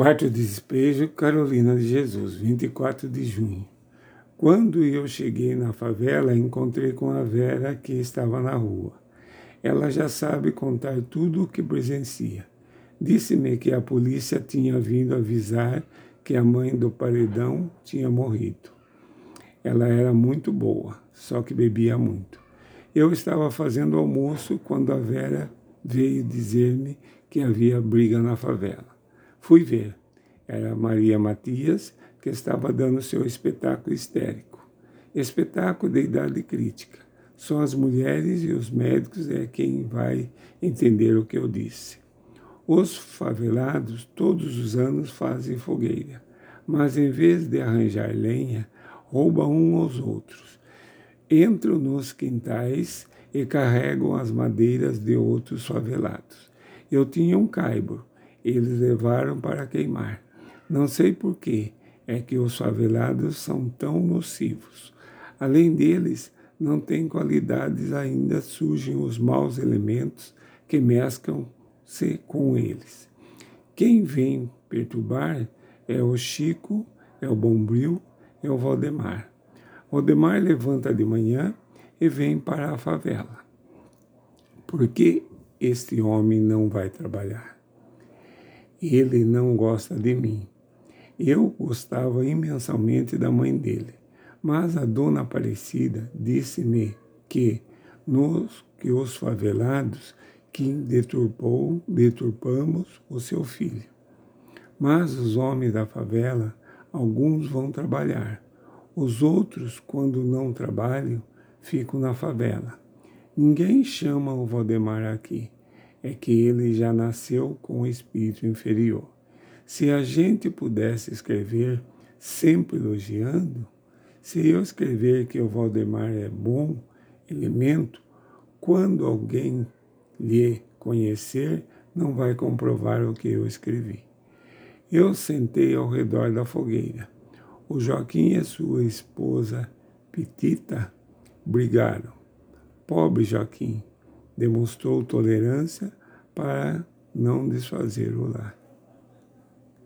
Quarto despejo, Carolina de Jesus, 24 de junho. Quando eu cheguei na favela, encontrei com a Vera que estava na rua. Ela já sabe contar tudo o que presencia. Disse-me que a polícia tinha vindo avisar que a mãe do paredão tinha morrido. Ela era muito boa, só que bebia muito. Eu estava fazendo almoço quando a Vera veio dizer-me que havia briga na favela. Fui ver. Era Maria Matias, que estava dando seu espetáculo histérico. Espetáculo de idade crítica. Só as mulheres e os médicos é quem vai entender o que eu disse. Os favelados todos os anos fazem fogueira, mas em vez de arranjar lenha, roubam um aos outros. Entram nos quintais e carregam as madeiras de outros favelados. Eu tinha um caibo, eles levaram para queimar. Não sei por que é que os favelados são tão nocivos. Além deles, não têm qualidades, ainda surgem os maus elementos que mesclam-se com eles. Quem vem perturbar é o Chico, é o Bombril, é o Valdemar. Valdemar levanta de manhã e vem para a favela. Por que este homem não vai trabalhar? Ele não gosta de mim. Eu gostava imensamente da mãe dele, mas a dona Aparecida disse-me que nos que os favelados que deturpou, deturpamos o seu filho. Mas os homens da favela, alguns vão trabalhar. Os outros, quando não trabalham, ficam na favela. Ninguém chama o Valdemar aqui é que ele já nasceu com o espírito inferior. Se a gente pudesse escrever sempre elogiando, se eu escrever que o Valdemar é bom elemento, quando alguém lhe conhecer, não vai comprovar o que eu escrevi. Eu sentei ao redor da fogueira. O Joaquim e sua esposa Petita brigaram. Pobre Joaquim, demonstrou tolerância para não desfazer o lar.